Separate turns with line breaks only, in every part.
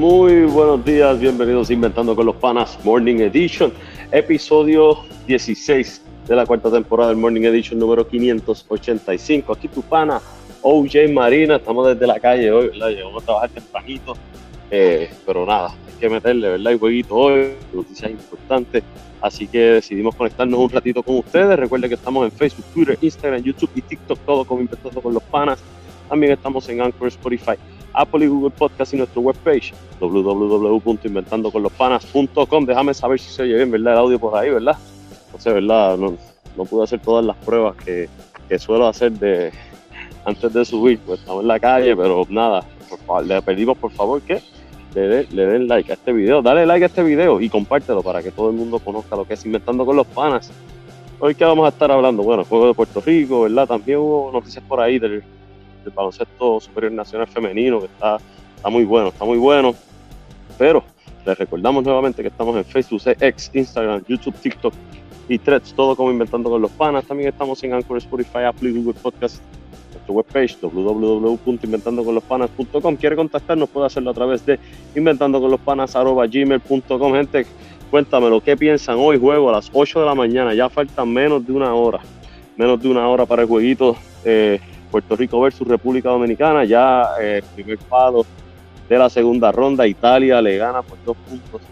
Muy buenos días, bienvenidos a Inventando con los Panas Morning Edition, episodio 16 de la cuarta temporada del Morning Edition número 585. Aquí tu pana OJ Marina, estamos desde la calle hoy, ¿verdad? Llegamos a trabajar tempranito, eh, pero nada, hay que meterle, ¿verdad? Y jueguito hoy, noticias importantes, así que decidimos conectarnos un ratito con ustedes. Recuerden que estamos en Facebook, Twitter, Instagram, YouTube y TikTok, todo como Inventando con los Panas. También estamos en Anchor, Spotify Apple y Google Podcast y nuestra webpage www.inventandoconlospanas.com. Déjame saber si se oye bien, ¿verdad? El audio por ahí, ¿verdad? No sé, ¿verdad? No, no pude hacer todas las pruebas que, que, suelo hacer de antes de subir, pues estamos en la calle, pero nada, le pedimos por favor que le, le, den like a este video, dale like a este video y compártelo para que todo el mundo conozca lo que es Inventando con los Panas. Hoy que vamos a estar hablando, bueno, juego de Puerto Rico, ¿verdad? También hubo noticias por ahí del del baloncesto superior nacional femenino, que está, está muy bueno, está muy bueno. Pero les recordamos nuevamente que estamos en Facebook, X, Instagram, YouTube, TikTok y Threads, todo como Inventando con los Panas. También estamos en Anchor, Spotify, Apple y Google Podcast. Nuestra webpage www.inventandoconlospanas.com. Quiere contactarnos, puede hacerlo a través de inventandoconlospanas.gmail.com. Gente, cuéntamelo, ¿qué piensan hoy? Juego a las 8 de la mañana, ya faltan menos de una hora. Menos de una hora para el jueguito. Eh, Puerto Rico versus República Dominicana, ya eh, primer palo de la segunda ronda, Italia le gana por dos puntos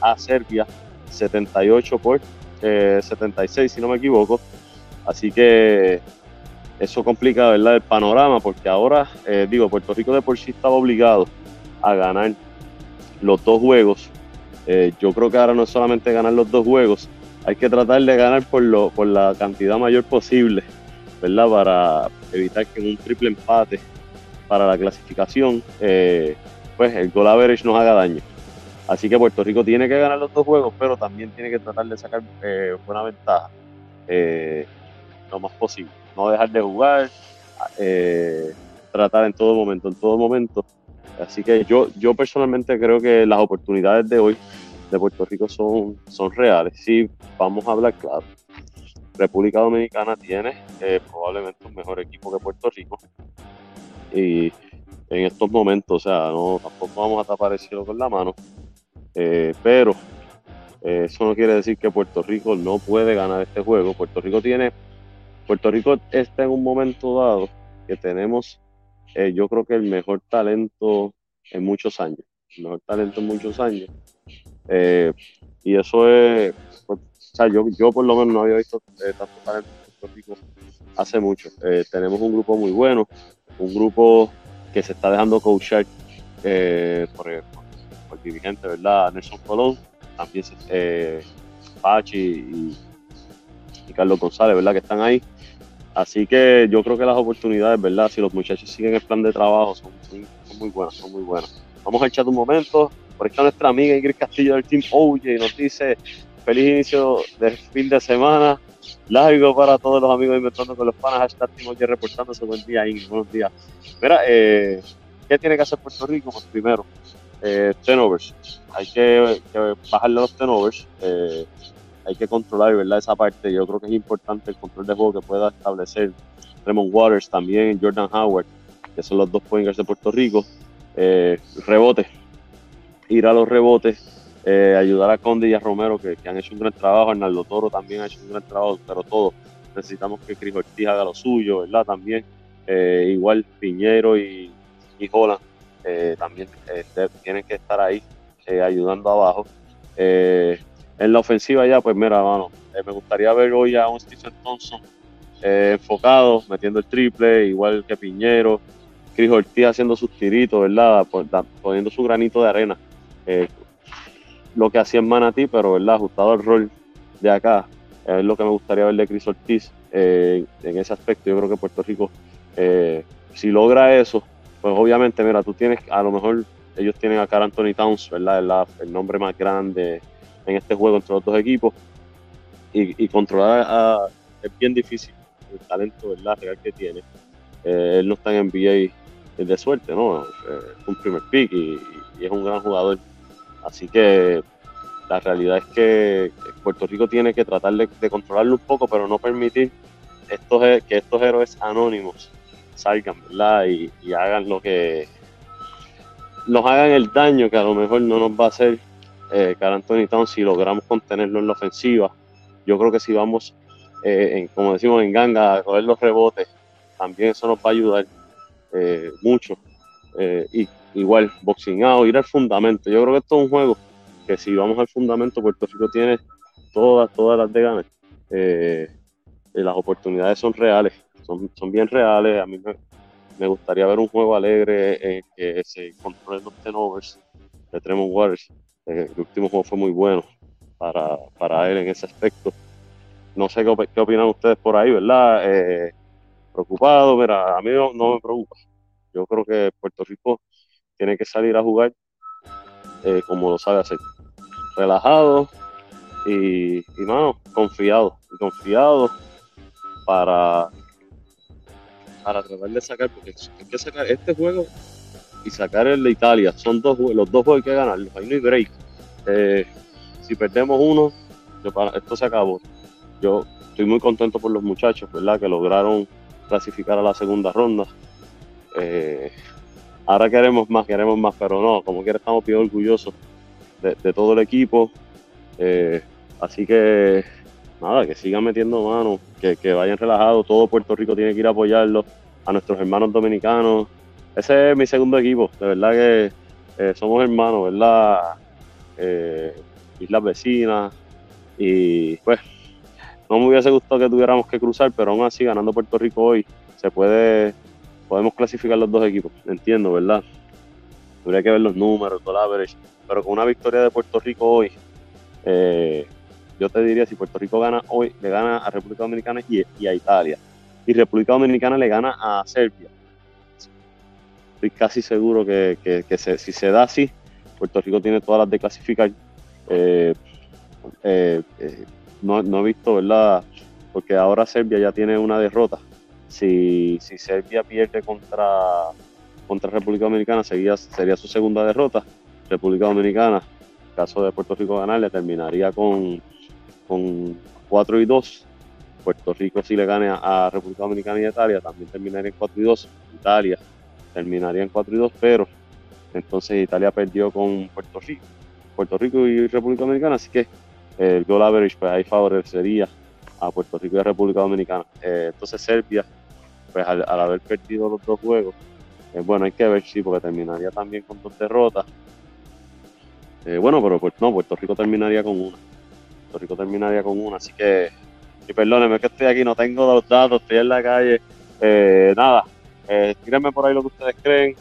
a Serbia, 78 por 76 eh, si no me equivoco, así que eso complica ¿verdad? el panorama porque ahora, eh, digo, Puerto Rico de por sí estaba obligado a ganar los dos juegos, yo creo que ahora no es solamente ganar los dos juegos, hay que tratar de ganar por, lo, por la cantidad mayor posible ¿verdad? Para evitar que en un triple empate para la clasificación, eh, pues el goal average nos haga daño. Así que Puerto Rico tiene que ganar los dos juegos, pero también tiene que tratar de sacar eh, buena ventaja eh, lo más posible. No dejar de jugar, tratar en todo momento, en todo momento. Así que yo, yo personalmente creo que las oportunidades de hoy de Puerto Rico son, son reales. Sí, vamos a hablar claro. República Dominicana tiene eh, probablemente un mejor equipo que Puerto Rico. Y en estos momentos, o sea, no tampoco vamos a tapar el cielo con la mano. Eh, pero eh, eso no quiere decir que Puerto Rico no puede ganar este juego. Puerto Rico tiene, Puerto Rico está en un momento dado que tenemos, yo creo que el mejor talento en muchos años, el mejor talento en muchos años. y eso es, yo, yo por lo menos no había visto eh, tanto talento en Puerto Rico hace mucho. Eh, tenemos un grupo muy bueno, un grupo que se está dejando coachar eh, por, el, dirigente, ¿verdad? Nelson Colón, también eh, Pachi y, Carlos González, ¿verdad? Que están ahí. Así que yo creo que las oportunidades, ¿verdad? Si los muchachos siguen el plan de trabajo, son, muy buenas, son muy buenas. Vamos a echar un momento. Por esta nuestra amiga Ingrid Castillo del Team OJ nos dice feliz inicio de fin de semana. Largo para todos los amigos Inventando con los Panas. Hashtag Timoye reportándose. Buen día, Ingrid. Buenos días. Mira, eh, ¿qué tiene que hacer Puerto Rico? Pues primero, eh, turnovers. Hay que, bajarle los turnovers. Eh, hay que controlar, ¿verdad? Esa parte. Yo creo que es importante el control de juego que pueda establecer Raymond Waters, también Jordan Howard, que son los dos pointers de Puerto Rico. Eh, rebote. Ir a los rebotes eh, ayudar a Conde y a Romero, que, han hecho un gran trabajo, Arnaldo Toro también ha hecho un gran trabajo, pero todos necesitamos que Cris Ortiz haga lo suyo, ¿verdad? También, eh, igual Piñero y, y Holland eh, también tienen que estar ahí ayudando abajo. en la ofensiva ya, pues mira, mano, me gustaría ver hoy a un Stephen Thompson enfocado, metiendo el triple, igual que Piñero, Cris Ortiz haciendo sus tiritos, ¿verdad? Poniendo su granito de arena lo que hacía en Manatí, pero ¿verdad? ajustado al rol de acá. Es lo que me gustaría ver de Chris Ortiz eh, en ese aspecto. Yo creo que Puerto Rico, eh, si logra eso, pues obviamente, mira, tú tienes, a lo mejor ellos tienen a Carl Anthony Towns, ¿verdad? El, nombre más grande en este juego entre los dos equipos. Y, controlar a, es bien difícil el talento ¿verdad? real que tiene. Eh, él no está en NBA de suerte, ¿no? es un primer pick y, es un gran jugador Así que la realidad es que Puerto Rico tiene que tratar de, controlarlo un poco, pero no permitir estos, que estos héroes anónimos salgan, ¿verdad? Y, hagan lo que nos hagan el daño que a lo mejor no nos va a hacer eh, Carl Anthony Towns si logramos contenerlo en la ofensiva. Yo creo que si vamos, eh, como decimos en ganga, a coger los rebotes, también eso nos va a ayudar eh, mucho. Eh, y igual, boxing ir al fundamento. Yo creo que esto es un juego que si vamos al fundamento, Puerto Rico tiene todas, todas las de ganas. las oportunidades son reales, son, son bien reales. A mí me, me gustaría ver un juego alegre en que se controlen los tenovers de Tremont Waters. Eh, el último juego fue muy bueno para, para, él en ese aspecto. No sé qué, qué opinan ustedes por ahí, ¿verdad? Eh, preocupado, mira, a mí no, me preocupa. Yo creo que Puerto Rico tiene que salir a jugar eh, como lo sabe hacer. Relajado y, y mano, confiado. Confiado para para tratar de sacar, porque hay que sacar este juego y sacar el de Italia. Son dos los dos juegos que hay que ganarlos, ahí no hay break. Eh, si perdemos uno, esto se acabó. Yo estoy muy contento por los muchachos, ¿verdad? Que lograron clasificar a la segunda ronda. Eh, ahora queremos más, queremos más, pero no, como quiera estamos bien orgullosos de, todo el equipo. Eh, así que nada, que sigan metiendo manos, que, vayan relajados, todo Puerto Rico tiene que ir a apoyarlo, a nuestros hermanos dominicanos. Ese es mi segundo equipo, de verdad que eh, somos hermanos, ¿verdad? Islas vecinas, y pues no me hubiese gustado que tuviéramos que cruzar, pero aún así ganando Puerto Rico hoy se puede, podemos clasificar los dos equipos, entiendo, ¿verdad? Habría que ver los números, todo average, pero con una victoria de Puerto Rico hoy, eh, yo te diría, si Puerto Rico gana hoy, le gana a República Dominicana y, a Italia. Y República Dominicana le gana a Serbia. Estoy casi seguro que, si se da así, Puerto Rico tiene todas las de clasificar. Eh, eh, eh, no, he visto, ¿verdad? Porque ahora Serbia ya tiene una derrota. Si, Serbia pierde contra, contra República Dominicana, sería, sería su segunda derrota. República Dominicana, caso de Puerto Rico ganar, le terminaría con con 4 y 2. Puerto Rico si le gane a, República Dominicana y Italia también terminaría en 4 y 2. Italia terminaría en 4 y 2, pero entonces Italia perdió con Puerto Rico. Puerto Rico y República Dominicana, así que el goal average pues ahí favorecería a Puerto Rico y a República Dominicana. Eh, entonces Serbia, pues al, haber perdido los dos juegos, eh, bueno, hay que ver, sí, porque terminaría también con dos derrotas. Eh, bueno, pero pues, no, Puerto Rico terminaría con una. Puerto Rico terminaría con una, así que, y perdónenme que estoy aquí, no tengo los datos, estoy en la calle. Eh, nada, eh, por ahí lo que ustedes creen.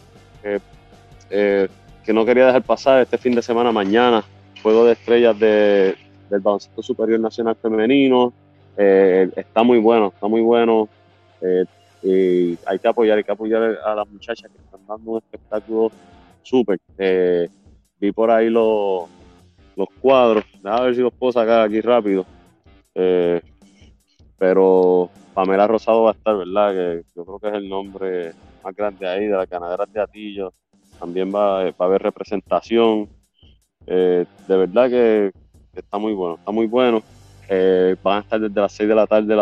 Que no quería dejar pasar este fin de semana mañana, juego de estrellas de, del baloncesto superior nacional femenino. Está muy bueno, está muy bueno. Y hay que apoyar, hay que apoyar a las muchachas que están dando un espectáculo súper. vi por ahí los los cuadros. A ver si los puedo sacar aquí rápido. Eh, pero Pamela Rosado va a estar, ¿verdad? Que yo creo que es el nombre más grande ahí, de la ganadera de Atillo. También va, a haber representación. Eh, de verdad que, está muy bueno, está muy bueno. Eh, van a estar desde las 6 de la tarde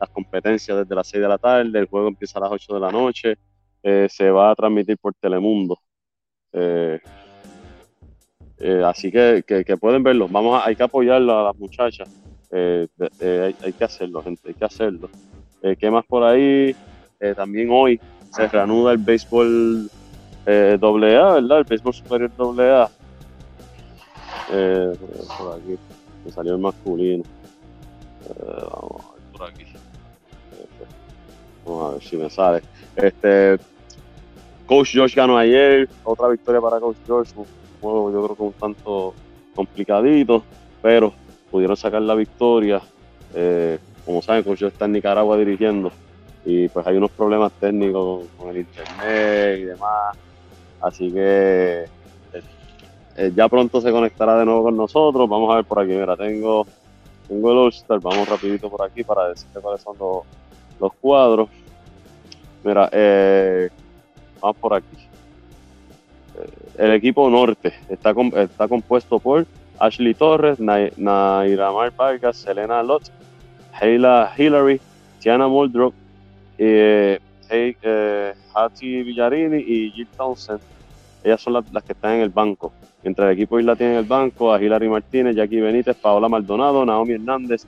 las competencias, desde las 6 de la tarde. El juego empieza a las 8 de la noche. se va a transmitir por Telemundo. Eh, así que, que, pueden verlo. Vamos hay que apoyarlo a las muchachas. Eh, eh, hay, que hacerlo, gente, hay que hacerlo. ¿Qué más por ahí? también hoy se reanuda el béisbol AA, ¿verdad? El béisbol superior AA. por aquí, me salió el masculino. vamos a ver por aquí. Vamos a ver si me sale. Este, Coach George ganó ayer, otra victoria para Coach George juego yo creo que un tanto complicadito, pero pudieron sacar la victoria. Eh, como saben, Coach está en Nicaragua dirigiendo y pues hay unos problemas técnicos con, el internet y demás. Así que eh, eh, ya pronto se conectará de nuevo con nosotros. Vamos a ver por aquí. Mira, tengo, tengo el All-Star. Vamos rapidito por aquí para decirte cuáles son los, los cuadros. Mira, vamos por aquí el equipo norte está, está compuesto por Ashley Torres, Nairamar Vargas, Selena Lott, Heila Hillary, Tiana Muldrow, eh, eh, Hattie Villarini y Jill Townsend. ellas son las, que están en el banco. Mientras el equipo Isla tiene en el banco a Hilary Martínez, Jackie Benítez, Paola Maldonado, Naomi Hernández,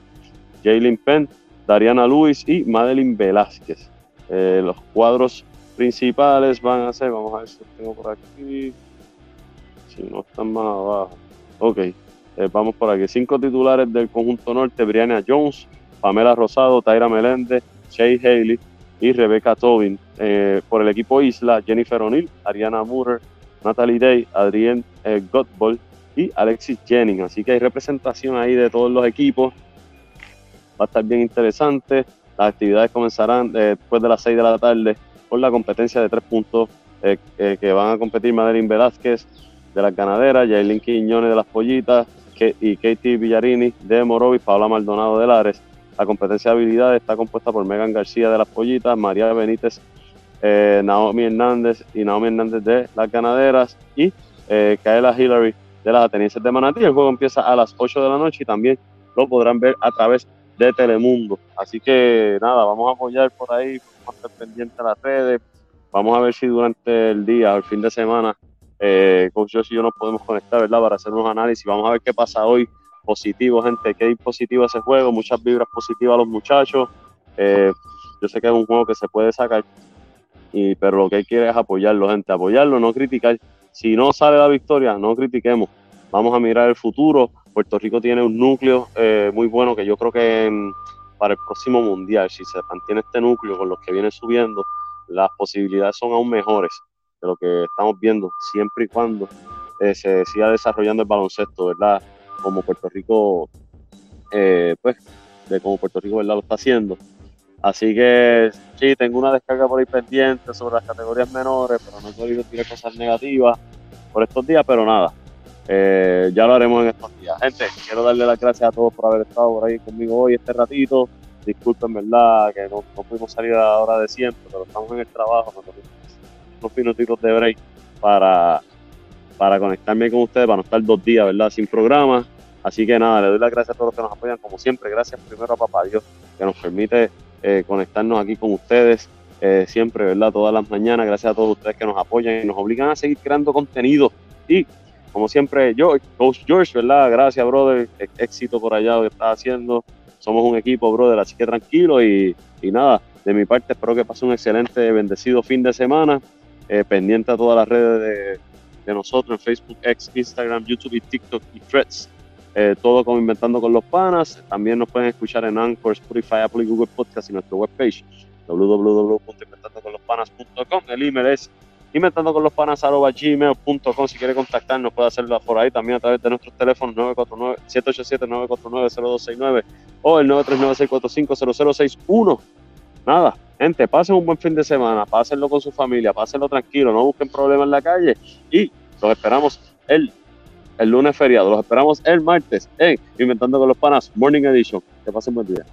Jalen Penn, Dariana Luis y Madeline Velázquez. Eh, los cuadros principales van a ser, vamos a ver si los tengo por aquí, si no están más abajo. Ok, eh, vamos por aquí. Cinco titulares del conjunto norte, Brianna Jones, Pamela Rosado, Tyra Meléndez, Shay Haley y Rebecca Tobin. Eh, por el equipo Isla, Jennifer O'Neill, Ariana Murer, Natalie Day, Adrienne eh, y Alexis Jennings. Así que hay representación ahí de todos los equipos. Va a estar bien interesante. Las actividades comenzarán eh, después de las 6 de la tarde con la competencia de tres puntos eh, que van a competir Madeline Velázquez de las ganaderas, Yailin Quiñones de las pollitas y Katie Villarini de Morovis, Paola Maldonado de Lares. La competencia de habilidades está compuesta por Megan García de las pollitas, María Benítez eh, Naomi Hernández y Naomi Hernández de las ganaderas y eh, Kaela Hillary de las atenienses de Manatí. El juego empieza a las 8 de la noche y también lo podrán ver a través de Telemundo. Así que nada, vamos a apoyar por ahí, vamos a estar pendientes a las redes, vamos a ver si durante el día o el fin de semana, eh, Coach y yo nos podemos conectar, ¿verdad? Para hacer unos análisis, vamos a ver qué pasa hoy. Positivo, gente, que positivo ese juego, muchas vibras positivas a los muchachos. Eh, yo sé que es un juego que se puede sacar y, pero lo que hay que es apoyarlo, gente, apoyarlo, no criticar. Si no sale la victoria, no critiquemos. Vamos a mirar el futuro. Puerto Rico tiene un núcleo eh, muy bueno que yo creo que para el próximo mundial, si se mantiene este núcleo con los que vienen subiendo, las posibilidades son aún mejores de lo que estamos viendo, siempre y cuando eh, se siga desarrollando el baloncesto, ¿verdad? Como Puerto Rico, eh, pues, de como Puerto Rico, ¿verdad? Lo está haciendo. Así que sí, tengo una descarga por ahí pendiente sobre las categorías menores, pero no podido tirar cosas negativas por estos días, pero nada, eh, ya lo haremos en estos días. Gente, quiero darle las gracias a todos por haber estado por ahí conmigo hoy este ratito. Disculpen, ¿verdad? Que no, pudimos salir a la hora de siempre, pero estamos en el trabajo, unos minutitos de break para, para conectarme con ustedes, para no estar dos días, ¿verdad? Sin programa. Así que nada, le doy las gracias a todos los que nos apoyan, como siempre. Gracias primero a Papá Dios, que nos permite eh, conectarnos aquí con ustedes eh, siempre, ¿verdad? Todas las mañanas. Gracias a todos ustedes que nos apoyan y nos obligan a seguir creando contenido. Y como siempre, yo, Coach George, ¿verdad? Gracias, brother. E-, éxito por allá lo que estás haciendo. Somos un equipo, brother, así que tranquilo y, nada. De mi parte, espero que pase un excelente, bendecido fin de semana. Eh, pendiente a todas las redes de, de nosotros en Facebook, X, Instagram, YouTube y TikTok y Threads. Eh, todo como Inventando con los Panas. También nos pueden escuchar en Anchor, Spotify, Apple y Google Podcast y nuestra webpage www.inventandoconlospanas.com. El email es inventandoconlospanas.gmail.com. Si quiere contactarnos, puede hacerlo por ahí también a través de nuestros teléfonos 787-949-0269 o el 939-645-0061. Nada, gente, pasen un buen fin de semana, pásenlo con su familia, pásenlo tranquilo, no busquen problemas en la calle y los esperamos el el lunes feriado. Los esperamos el martes en Inventando con los Panas Morning Edition. Que pasen buen día.